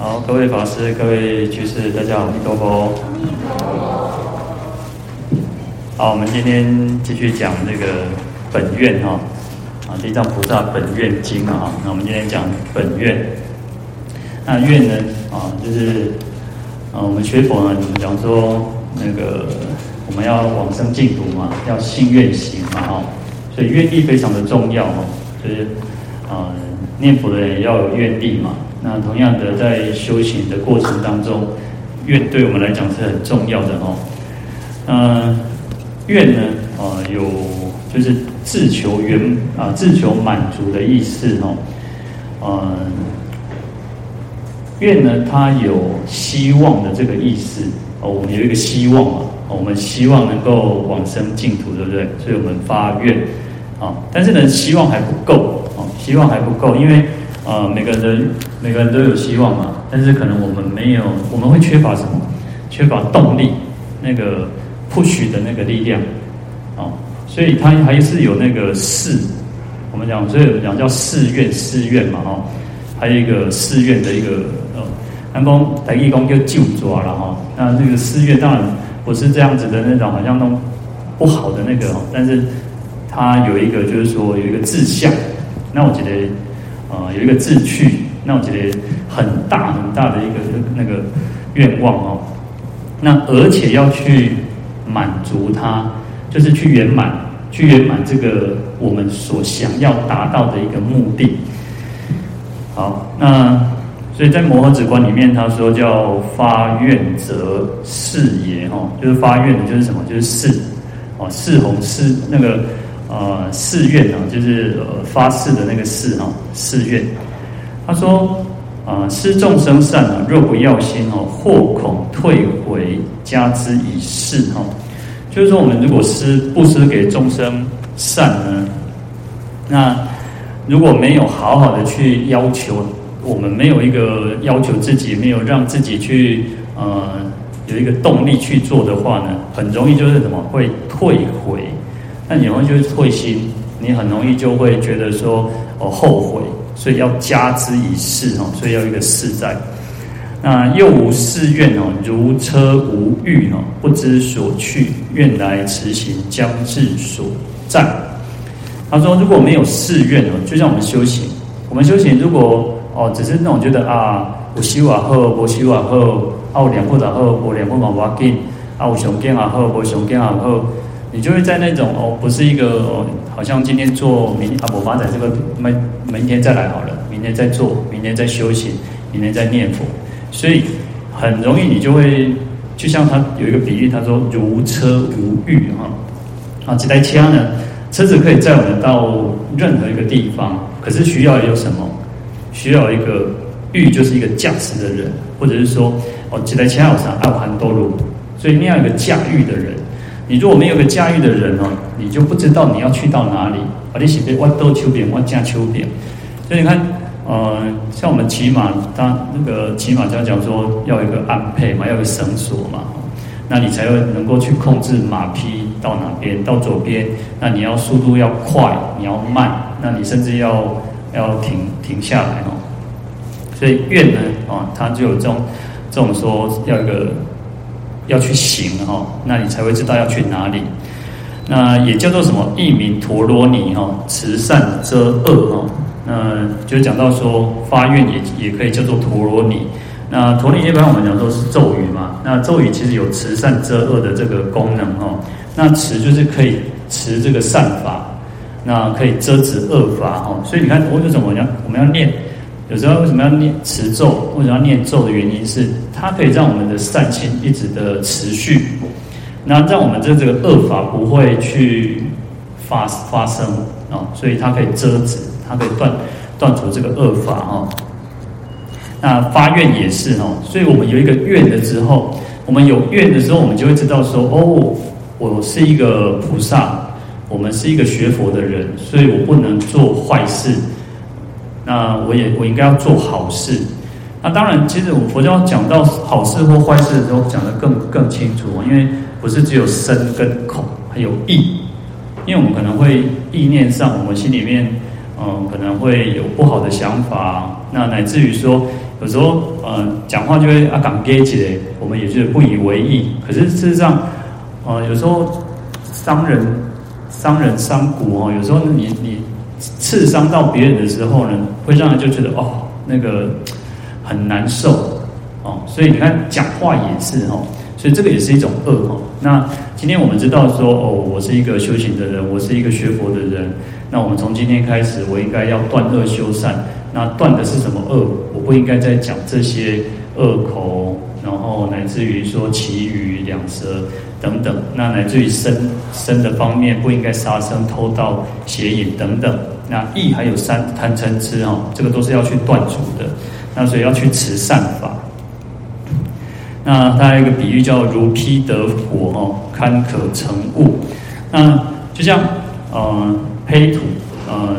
好，各位法师、各位居士，大家好，阿弥陀佛。好，我们今天继续讲那个本愿哈，啊，地藏菩萨本愿经啊。那我们今天讲本愿。那愿呢，啊，就是啊，我们学佛呢，讲说那个我们要往生净土嘛，要信愿行嘛，哈，所以愿力非常的重要哈，就是啊，念佛的人要有愿力嘛。那同样的，在修行的过程当中，愿对我们来讲是很重要的哦。嗯，愿呢，啊，有就是自求圆啊，自求满足的意思哦。嗯，愿呢，它有希望的这个意思哦。我们有一个希望嘛，我们希望能够往生净土，对不对？所以我们发愿啊。但是呢，希望还不够哦，希望还不够，因为。啊、呃，每个人每个人都有希望嘛，但是可能我们没有，我们会缺乏什么？缺乏动力，那个 push 的那个力量，哦，所以他还是有那个誓，我们讲，所以我们讲叫誓愿，誓愿嘛，哦，还有一个誓愿的一个，呃、哦，南宫台义公就就抓了哈，那这个誓愿当然不是这样子的那种，好像那种不好的那个，但是他有一个就是说有一个志向，那我觉得。啊、有一个志趣，那我觉得很大很大的一个那个愿望哦。那而且要去满足它，就是去圆满，去圆满这个我们所想要达到的一个目的。好，那所以在摩诃止观里面，他说叫发愿则誓也哈，就是发愿就是什么？就是誓哦，誓弘誓那个。呃，誓愿啊，就是呃发誓的那个誓哈，誓愿。他说啊，施众生善啊，若不要心哦，或恐退回，加之以事哈。就是说，我们如果施布施给众生善呢，那如果没有好好的去要求，我们没有一个要求自己，没有让自己去呃有一个动力去做的话呢，很容易就是什么会退回。那你会就会心，你很容易就会觉得说哦后悔，所以要加之以誓哦，所以要一个誓在。那又无誓愿哦，如车无欲哦，不知所去，愿来迟行将至所在。他说如果没有誓愿哦，就像我们修行，我们修行如果哦只是那种觉得啊，我修完后，我修完后，啊我两步然后我两步往挖进，啊我熊根啊后，我熊根啊后。你就会在那种哦，不是一个哦，好像今天做明啊，我发展这个明明天再来好了，明天再做，明天再休息，明天再念佛，所以很容易你就会，就像他有一个比喻，他说如车无欲哈，啊这台车呢，车子可以载我们到任何一个地方，可是需要有什么？需要一个欲，就是一个驾驶的人，或者是说哦这台车有啥爱很多路，所以你要有一个驾驭的人。你如果没有个驾驭的人哦，你就不知道你要去到哪里。啊，你是被弯兜秋边，弯架秋边。所以你看，呃，像我们骑马，当那个骑马家讲说要一个鞍配嘛，要有个绳索嘛，那你才会能够去控制马匹到哪边，到左边，那你要速度要快，你要慢，那你甚至要要停停下来哦。所以愿呢，啊，它就有这种这种说要一个。要去行哈，那你才会知道要去哪里。那也叫做什么？一名陀罗尼哈，慈善遮恶哈。那就讲到说发愿也也可以叫做陀罗尼。那陀罗尼一般我们讲都是咒语嘛。那咒语其实有慈善遮恶的这个功能哈。那持就是可以持这个善法，那可以遮止恶法哈。所以你看，我为什么我要我们要念？有时候为什么要念持咒？为什么要念咒的原因是，它可以让我们的善心一直的持续，那让我们这这个恶法不会去发发生啊，所以它可以遮止，它可以断断除这个恶法啊。那发愿也是哦，所以我们有一个愿的时候，我们有愿的时候，我们就会知道说，哦，我是一个菩萨，我们是一个学佛的人，所以我不能做坏事。那我也我应该要做好事。那当然，其实我们佛教讲到好事或坏事的时候，讲得更更清楚。因为不是只有身跟口，还有意。因为我们可能会意念上，我们心里面嗯，可能会有不好的想法，那乃至于说，有时候，嗯，讲话就会啊讲给起我们也觉得不以为意。可是事实上，呃，有时候伤人、伤人、伤骨哦，有时候你你刺伤到别人的时候呢，会让人就觉得哦，那个很难受哦。所以你看，讲话也是哦。所以这个也是一种恶哦。那今天我们知道说哦，我是一个修行的人，我是一个学佛的人。那我们从今天开始，我应该要断恶修善。那断的是什么恶？我不应该再讲这些恶口，然后乃至于说其余两舌等等。那乃至于身身的方面，不应该杀生、偷盗、邪淫等等。那意还有三贪嗔痴哦，这个都是要去断除的。那所以要去持善法。那它有一个比喻叫如披得火哦，堪可成物。那就像呃胚土呃，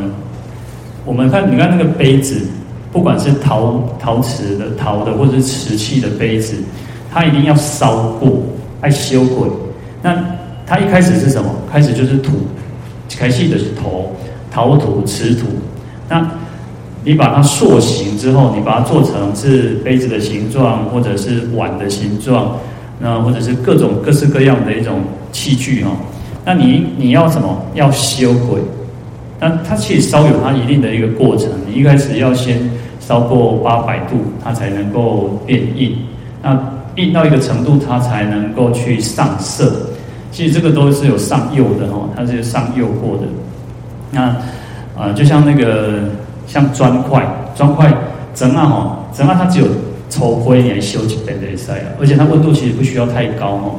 我们看你看那个杯子，不管是陶陶瓷的陶的或者是瓷器的杯子，它一定要烧过，爱修过。那它一开始是什么？开始就是土，开始的是陶陶土瓷土。那你把它塑形之后，你把它做成是杯子的形状，或者是碗的形状，那或者是各种各式各样的一种器具哈。那你你要什么？要修鬼？那它其实烧有它一定的一个过程。你一开始要先烧过八百度，它才能够变硬。那硬到一个程度，它才能够去上色。其实这个都是有上釉的哈，它是上釉过的。那、呃，就像那个。像砖块，砖块整啊哈，整啊它只有抽灰，你来修几遍的塞啊，而且它温度其实不需要太高哦，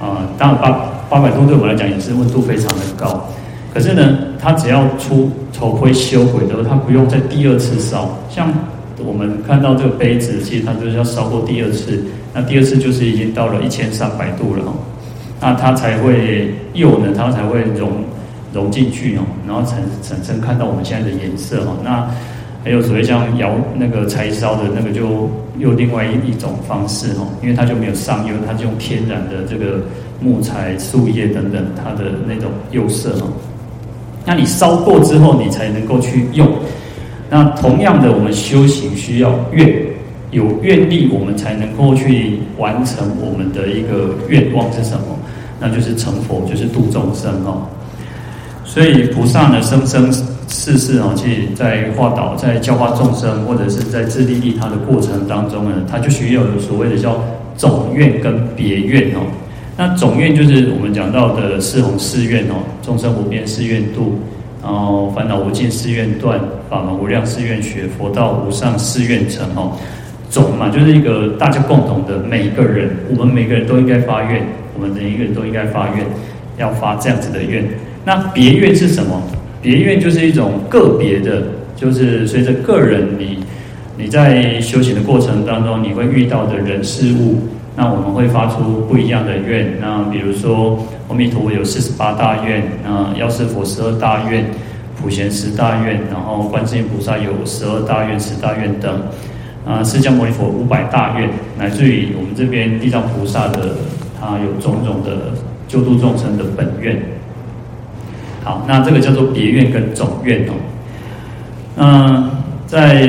啊、当然八八百度对我们来讲也是温度非常的高，可是呢，它只要出头盔修毁的话，它不用再第二次烧。像我们看到这个杯子，其实它就是要烧过第二次，那第二次就是已经到了一千三百度了哈，那它才会釉呢，它才会融。融进去哦，然后产产生看到我们现在的颜色哦。那还有所谓像窑那个柴烧的那个，就又另外一一种方式哦，因为它就没有上釉，它就用天然的这个木材、树叶等等它的那种釉色哦。那你烧过之后，你才能够去用。那同样的，我们修行需要愿，有愿力，我们才能够去完成我们的一个愿望是什么？那就是成佛，就是度众生哦。所以菩萨呢，生生世世啊，去在化导、在教化众生，或者是在自利利他的过程当中呢，他就需要有所谓的叫总愿跟别愿哦。那总愿就是我们讲到的四弘誓愿哦，众生无边誓愿度，然后烦恼无尽誓愿断，法门无量誓愿学，佛道无上誓愿成哦。总嘛，就是一个大家共同的，每一个人，我们每个人都应该发愿，我们每一个人都应该发愿，要发这样子的愿。那别愿是什么？别愿就是一种个别的，就是随着个人你你在修行的过程当中，你会遇到的人事物，那我们会发出不一样的愿。那比如说，阿弥陀佛有四十八大愿，那药师佛十二大愿，普贤十大愿，然后观世音菩萨有十二大愿、十大愿等，啊，释迦牟尼佛五百大愿，乃至于我们这边地藏菩萨的，他有种种的救度众生的本愿。好，那这个叫做别愿跟总愿哦。那，在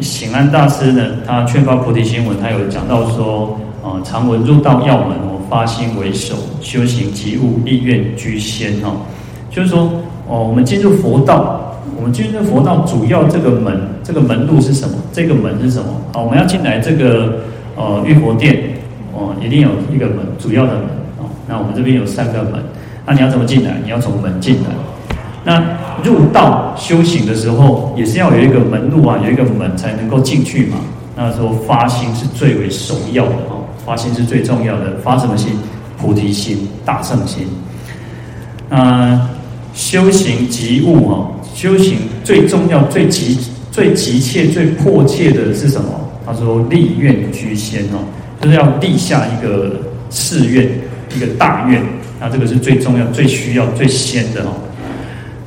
显安大师呢，他劝发菩提心文，他有讲到说，啊，常闻入道要门哦，发心为首，修行及悟，立愿居先哦。就是说，哦，我们进入佛道，我们进入佛道主要这个门，这个门路是什么？这个门是什么？好，我们要进来这个呃玉佛殿，哦，一定有一个门，主要的门哦。那我们这边有三个门。那你要怎么进来？你要从门进来。那入道修行的时候，也是要有一个门路啊，有一个门才能够进去嘛。那时候发心是最为首要的哦，发心是最重要的。发什么心？菩提心、大圣心。啊，修行即悟哈，修行最重要、最急、最急切、最迫切的是什么？他说立愿居先哦，就是要立下一个誓愿，一个大愿。那这个是最重要、最需要、最先的哦。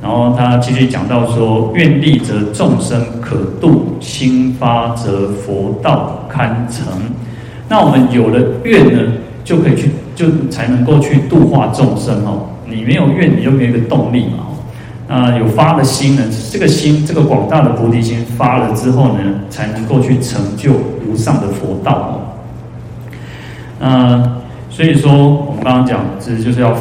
然后他继续讲到说：愿力则众生可度，心发则佛道堪成。那我们有了愿呢，就可以去，就才能够去度化众生哦。你没有愿，你就没有一个动力嘛。啊，有发了心呢，这个心，这个广大的菩提心发了之后呢，才能够去成就无上的佛道哦。那所以说，我们刚刚讲，其实就是要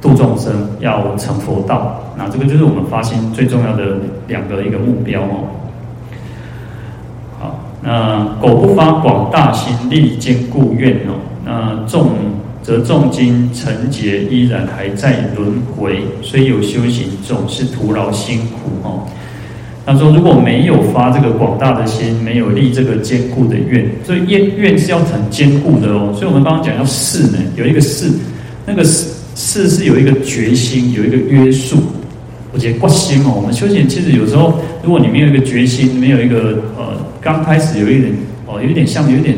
度众生，要成佛道。那这个就是我们发心最重要的两个一个目标哦。那苟不发广大心，力坚固愿哦，那重。则重经成劫依然还在轮回，所以有修行，总是徒劳辛苦哦。他说：“如果没有发这个广大的心，没有立这个坚固的愿，所以愿愿是要很坚固的哦。所以我们刚刚讲要誓呢，有一个誓，那个誓誓是有一个决心，有一个约束。我觉得挂心哦。我们修行其实有时候，如果你没有一个决心，没有一个呃，刚开始有一点哦，有点像有点。”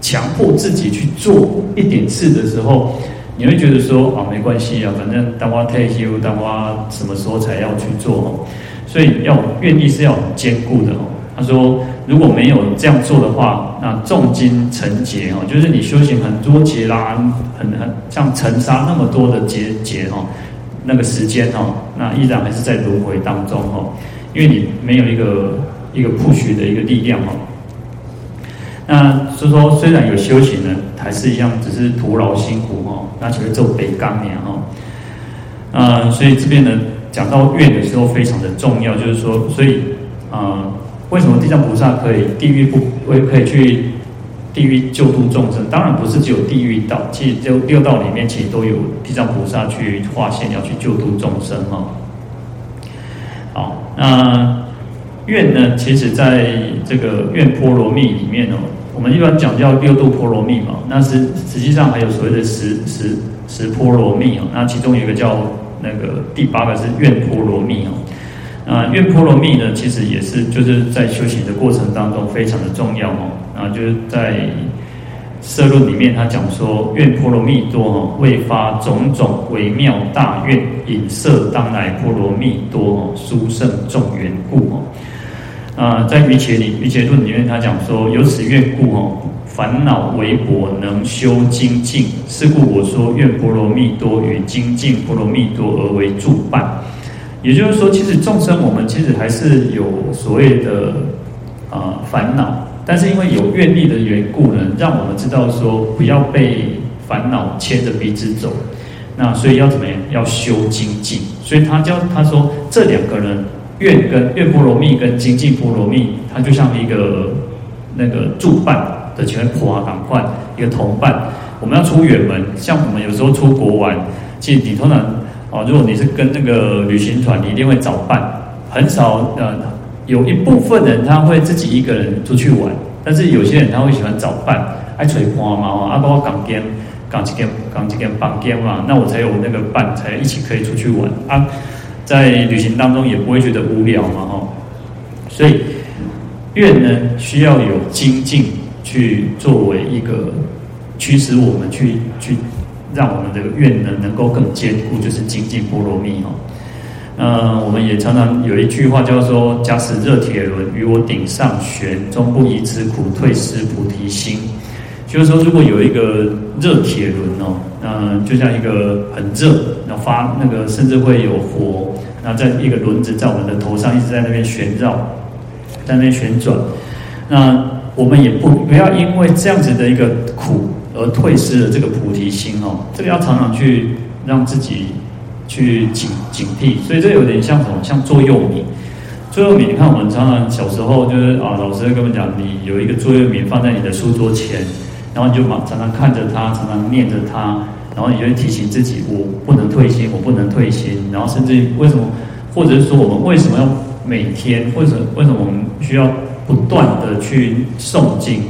强迫自己去做一点事的时候，你会觉得说啊，没关系啊，反正当我退休，当我什么时候才要去做哦。所以要愿力是要很坚固的哦。他说，如果没有这样做的话，那重金成劫哦，就是你修行很多劫啦，很很像尘沙那么多的劫劫哦，那个时间哦，那依然还是在轮回当中哦，因为你没有一个一个 push 的一个力量哦。那所以说，虽然有修行呢，还是一样，只是徒劳辛苦哦。那其实做北纲年哦。呃，所以这边呢，讲到愿的时候非常的重要，就是说，所以呃，为什么地藏菩萨可以地狱不会可以去地狱救度众生？当然不是只有地狱道，其实就六道里面其实都有地藏菩萨去化现要去救度众生哈。好，那。愿呢，其实在这个愿波罗蜜里面哦，我们一般讲叫六度波罗蜜嘛，那实实际上还有所谓的十十十波罗蜜哦，那其中有一个叫那个第八个是愿波罗蜜哦，啊，愿波罗蜜呢，其实也是就是在修行的过程当中非常的重要哦，啊，就是在摄论里面他讲说，愿波罗蜜多哦，为发种种微妙大愿，引摄当来波罗蜜多哦，殊胜众缘故哦。啊，在瑜伽里，瑜伽论里面，他讲说，由此愿故哦，烦恼微薄，能修精进。是故我说，愿波罗蜜多与精进波罗蜜多而为助伴。也就是说，其实众生我们其实还是有所谓的啊烦恼，但是因为有愿力的缘故呢，让我们知道说，不要被烦恼牵着鼻子走。那所以要怎么样？要修精进。所以他教他说，这两个人。愿跟愿波罗蜜跟精进波罗蜜，它就像一个那个助伴的前面婆啊，赶快一个同伴。我们要出远门，像我们有时候出国玩，其实你通常哦，如果你是跟那个旅行团，你一定会找伴。很少呃，有一部分人他会自己一个人出去玩，但是有些人他会喜欢找伴，爱吹花嘛，啊，包括港边、港几间、港几间、房间嘛，那我才有那个伴，才一起可以出去玩啊。在旅行当中也不会觉得无聊嘛，哈，所以愿呢需要有精进去作为一个驱使我们去去让我们这个愿呢能够更坚固，就是精进波罗蜜哦。呃，我们也常常有一句话叫做“假使热铁轮与我顶上悬，终不以此苦退失菩提心”。就是说，如果有一个热铁轮哦，嗯，就像一个很热，那发那个，甚至会有火，那在一个轮子在我们的头上一直在那边旋绕，在那边旋转。那我们也不不要因为这样子的一个苦而退失了这个菩提心哦，这个要常常去让自己去警警惕。所以这有点像什么？像座右铭。座右铭，你看我们常常小时候就是啊，老师会跟我们讲，你有一个座右铭放在你的书桌前。然后你就常常看着他，常常念着他，然后你就会提醒自己：我不能退心，我不能退心。然后甚至为什么，或者是说我们为什么要每天，或者为什么我们需要不断的去诵经？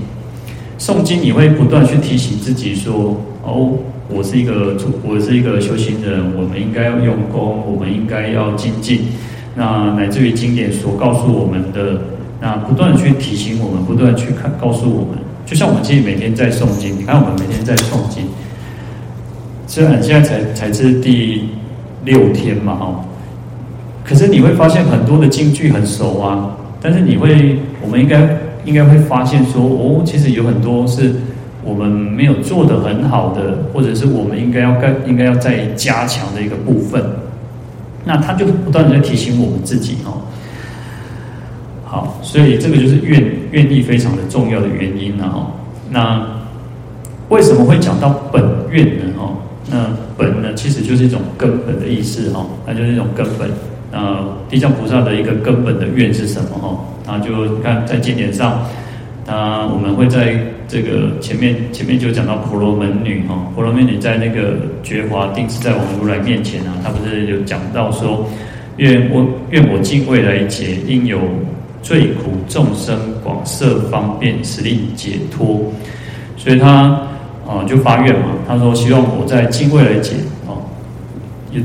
诵经你会不断去提醒自己说：哦，我是一个我是一个修行人，我们应该要用功，我们应该要精进。那乃至于经典所告诉我们的，那不断去提醒我们，不断去看告诉我们。就像我们自己每天在诵经，你看我们每天在诵经，虽然现在才才是第六天嘛，哈，可是你会发现很多的经句很熟啊，但是你会，我们应该应该会发现说，哦，其实有很多是我们没有做得很好的，或者是我们应该要该应该要再加强的一个部分。那他就不断的在提醒我们自己哦。好，所以这个就是愿愿力非常的重要的原因了哦。那为什么会讲到本愿呢？哦，那本呢其实就是一种根本的意思哦，那就是一种根本。呃，地藏菩萨的一个根本的愿是什么？哈，那就看在经典上，啊，我们会在这个前面前面就讲到婆罗门女哈，婆罗门女在那个觉华定自在王如来面前啊，她不是有讲到说，愿我愿我尽未来劫，应有罪苦众生广设方便，使令解脱，所以她啊就发愿嘛，她说希望我在尽未来劫。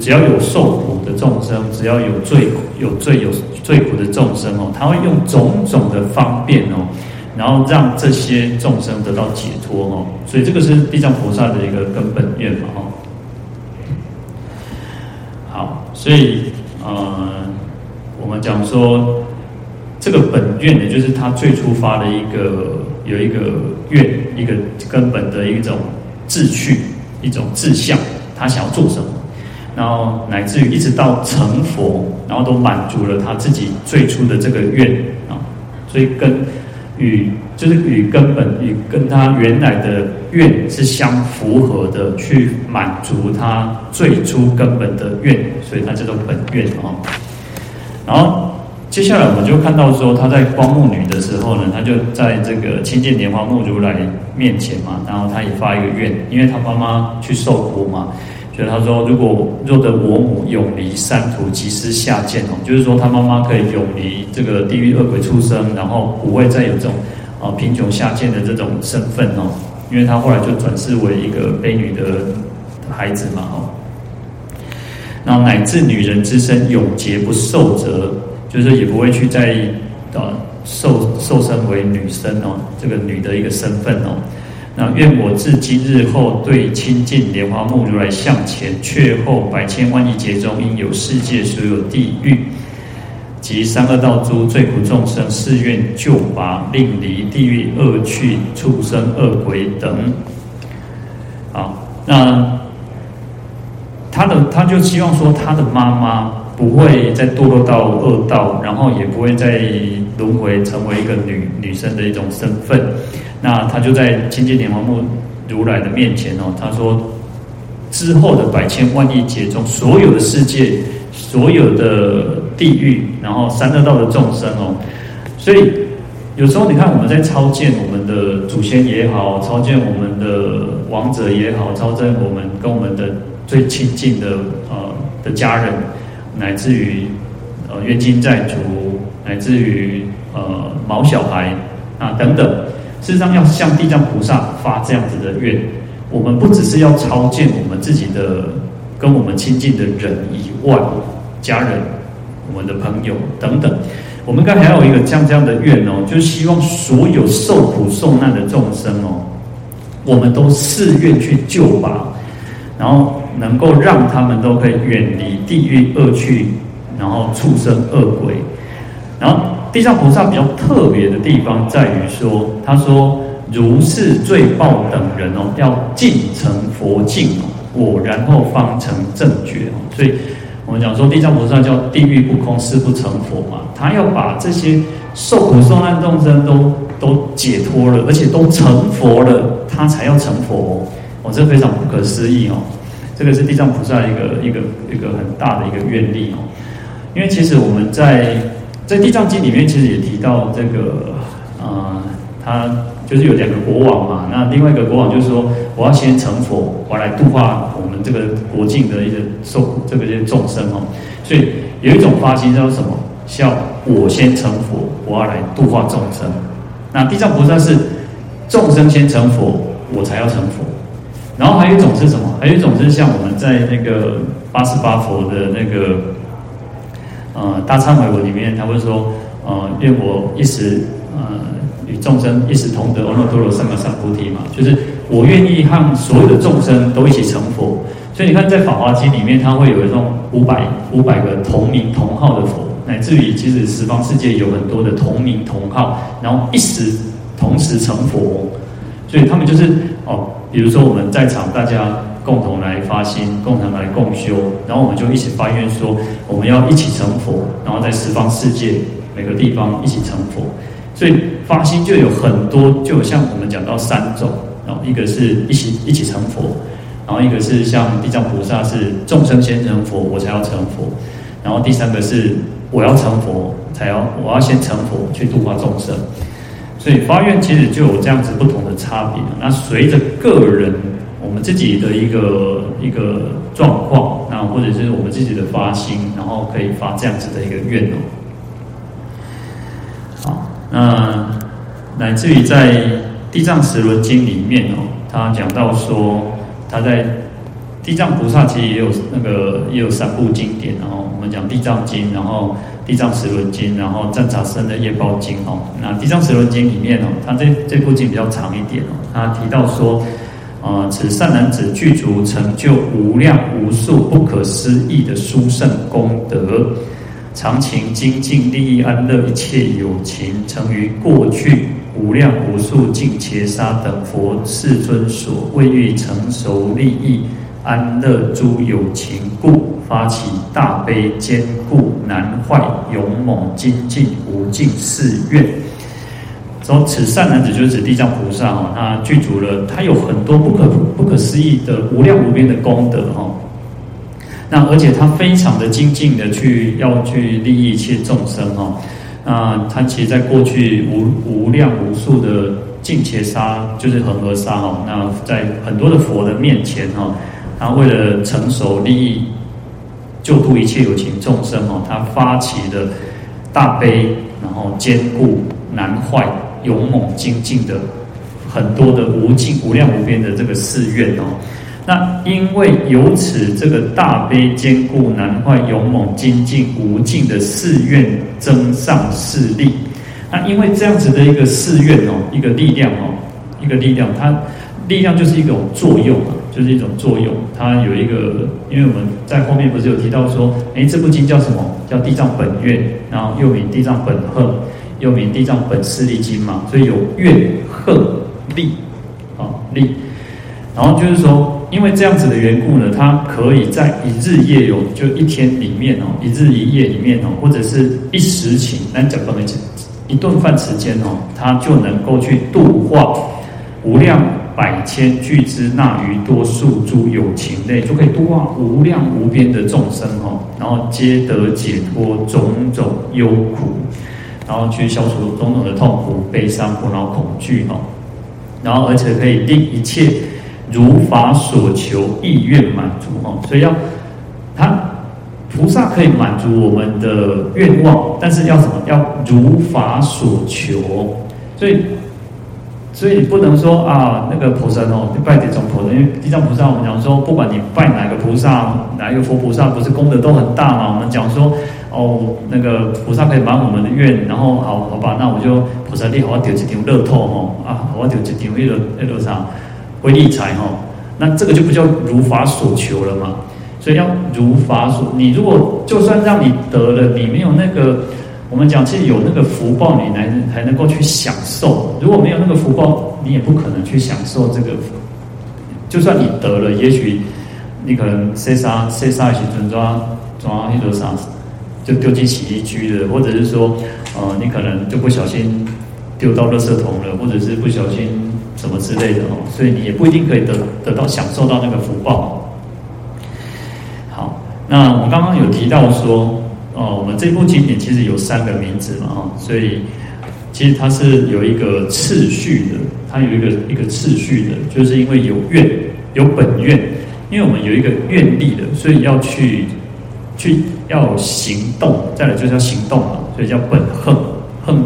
只要有受苦的众生，只要有罪、有罪有罪苦的众生哦，他会用种种的方便哦，然后让这些众生得到解脱哦。所以这个是地藏菩萨的一个根本愿嘛哦。好，所以呃，我们讲说这个本愿呢，就是他最初发的一个有一个愿，一个根本的一种志趣，一种志向，他想要做什么。然后乃至于一直到成佛，然后都满足了他自己最初的这个愿啊，所以跟与就是与根本与跟他原来的愿是相符合的，去满足他最初根本的愿，所以他叫做本愿哦。然后接下来我们就看到说，他在光目女的时候呢，他就在这个清净莲华目如来面前嘛，然后他也发一个愿，因为他妈妈去受苦嘛。所以他说，如果若得我母永离三途，即施下贱哦，就是说他妈妈可以永离这个地狱恶鬼畜生，然后不会再有这种啊贫穷下贱的这种身份哦，因为他后来就转世为一个婢女的孩子嘛哦，然后乃至女人之身永劫不受责，就是也不会去再啊受受身为女生哦，这个女的一个身份哦。那愿我自今日后对清净莲华目如来向前，却后百千万亿劫中，应有世界所有地狱及三恶道诸罪苦众生，誓愿救拔，令离地狱恶趣、畜生、恶鬼等。好，那他的他就希望说，他的妈妈不会再堕落到恶道，然后也不会再轮回成为一个女女生的一种身份。那他就在清净莲华目如来的面前哦，他说之后的百千万亿劫中，所有的世界，所有的地狱，然后三恶道的众生哦，所以有时候你看我们在超荐我们的祖先也好，超荐我们的王者也好，超荐我们跟我们的最亲近的呃的家人，乃至于呃冤亲债主，乃至于呃毛小孩啊等等。事实上，要向地藏菩萨发这样子的愿，我们不只是要超荐我们自己的跟我们亲近的人以外，家人、我们的朋友等等，我们刚才还有一个这样这样的愿哦，就是希望所有受苦受难的众生哦，我们都誓愿去救拔，然后能够让他们都可以远离地狱恶趣，然后畜生恶鬼，然后。地藏菩萨比较特别的地方在于说，他说如是罪报等人哦，要尽成佛境哦，我然后方成正觉哦。所以我们讲说，地藏菩萨叫地狱不空，誓不成佛嘛。他要把这些受苦受难众生都都解脱了，而且都成佛了，他才要成佛哦。这非常不可思议哦。这个是地藏菩萨一个一个一个很大的一个愿力哦。因为其实我们在在《地藏经》里面，其实也提到这个，呃，他就是有两个国王嘛。那另外一个国王就是说，我要先成佛，我来度化我们这个国境的一些受这个些众生哦。所以有一种发心叫什么？叫我先成佛，我要来度化众生。那地藏菩萨是众生先成佛，我才要成佛。然后还有一种是什么？还有一种是像我们在那个八十八佛的那个。呃，大忏悔文里面他会说，呃，愿我一时，呃，与众生一时同得阿耨多罗三藐三菩提嘛，就是我愿意和所有的众生都一起成佛。所以你看，在《法华经》里面，它会有一种五百五百个同名同号的佛，乃至于其实十方世界有很多的同名同号，然后一时同时成佛。所以他们就是哦，比如说我们在场大家。共同来发心，共同来共修，然后我们就一起发愿说，我们要一起成佛，然后在十方世界每个地方一起成佛。所以发心就有很多，就像我们讲到三种，然后一个是一起一起成佛，然后一个是像地藏菩萨是众生先成佛，我才要成佛，然后第三个是我要成佛才要我要先成佛去度化众生。所以发愿其实就有这样子不同的差别。那随着个人我们自己的一个一个状况，那或者是我们自己的发心，然后可以发这样子的一个愿哦。好，那乃至于在《地藏十轮经》里面哦，他讲到说，他在地藏菩萨其实也有那个也有三部经典，然后我们讲《地藏经》，然后。地藏十轮经，然后赞查生的业报经哦。那地藏十轮经里面哦，它这这部经比较长一点哦。它提到说，啊，此善男子具足成就无量无数不可思议的殊胜功德，常勤精进利益安乐一切有情，曾于过去无量无数尽伽沙等佛世尊所未欲成熟利益安乐诸有情故。发起大悲坚固难坏勇猛精进无尽誓愿。说此善男子就是指地藏菩萨哈，他具足了，他有很多不可不可思议的无量无边的功德哈。那而且他非常的精进的去要去利益一切众生哈。那他其实在过去无无量无数的尽伽沙就是恒河沙哈。那在很多的佛的面前哈，他为了成熟利益。救度一切有情众生哦，他发起的大悲，然后坚固难坏、勇猛精进的很多的无尽无量无边的这个誓愿哦。那因为由此这个大悲坚固难坏、勇猛精进无尽的誓愿增上势力。那因为这样子的一个誓愿哦，一个力量哦，一个力量，它力量就是一种作用啊。就是一种作用，它有一个，因为我们在后面不是有提到说，哎，这部经叫什么？叫《地藏本愿》，然后又名《地藏本行》，又名《地藏本誓力经》嘛，所以有愿、行、力，啊力。然后就是说，因为这样子的缘故呢，它可以在一日夜有，就一天里面哦，一日一夜里面哦，或者是一时顷，咱讲不能讲，一顿饭时间哦，它就能够去度化无量。百千俱胝那于多数诸有情类，就可以度化无量无边的众生哦，然后皆得解脱种种忧苦，然后去消除种种的痛苦、悲伤、苦恼、恐惧哈，然后而且可以令一切如法所求意愿满足哈，所以要他菩萨可以满足我们的愿望，但是要什么？要如法所求，所以。所以你不能说啊，那个菩萨哦，你拜这种菩萨，因为地藏菩萨，我们讲说，不管你拜哪个菩萨，哪一个佛菩萨，不是功德都很大嘛？我们讲说，哦，那个菩萨可以满我们的愿，然后好好吧，那我就菩萨你好，我丢一张乐透吼啊，我丢一张那个那个啥，威力财吼，那这个就不叫如法所求了嘛？所以要如法所，你如果就算让你得了，你没有那个。我们讲，其实有那个福报，你才才能够去享受。如果没有那个福报，你也不可能去享受这个。就算你得了，也许你可能塞沙塞沙一些尊抓抓一朵沙，就丢进洗衣机了，或者是说，呃，你可能就不小心丢到垃圾桶了，或者是不小心什么之类的哦，所以你也不一定可以得得到享受到那个福报。好，那我刚刚有提到说。哦，我们这部经典其实有三个名字嘛，哈，所以其实它是有一个次序的，它有一个一个次序的，就是因为有愿有本愿，因为我们有一个愿力的，所以要去去要行动，再来就是要行动嘛，所以叫本横横，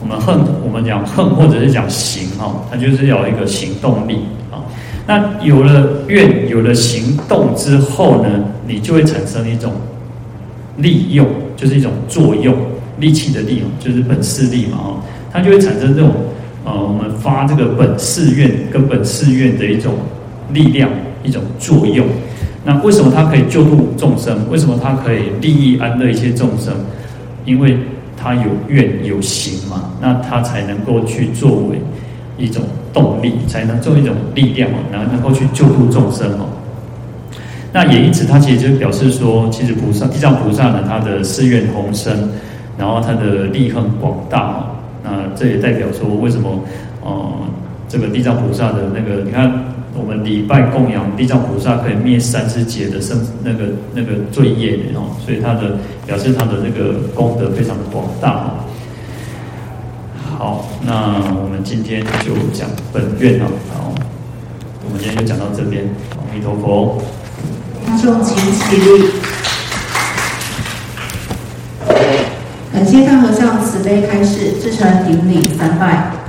我们横我们讲横或者是讲行哈，它就是要一个行动力啊。那有了愿有了行动之后呢，你就会产生一种。利用就是一种作用，力气的力就是本事力嘛，哦，它就会产生这种，呃，我们发这个本誓愿跟本誓愿的一种力量，一种作用。那为什么他可以救度众生？为什么他可以利益安乐一切众生？因为他有愿有行嘛，那他才能够去作为一种动力，才能做一种力量，然后能够去救度众生哦。那也因此，他其实就表示说，其实菩萨地藏菩萨呢，他的誓愿宏深，然后他的力很广大哦。那这也代表说，为什么呃，这个地藏菩萨的那个，你看我们礼拜供养地藏菩萨，可以灭三世劫的圣那个那个罪业哦，所以他的表示他的那个功德非常的广大。好，那我们今天就讲本愿啊。好，我们今天就讲到这边。阿弥陀佛。大众请起立。感谢大和尚慈悲开示，至诚顶礼三拜。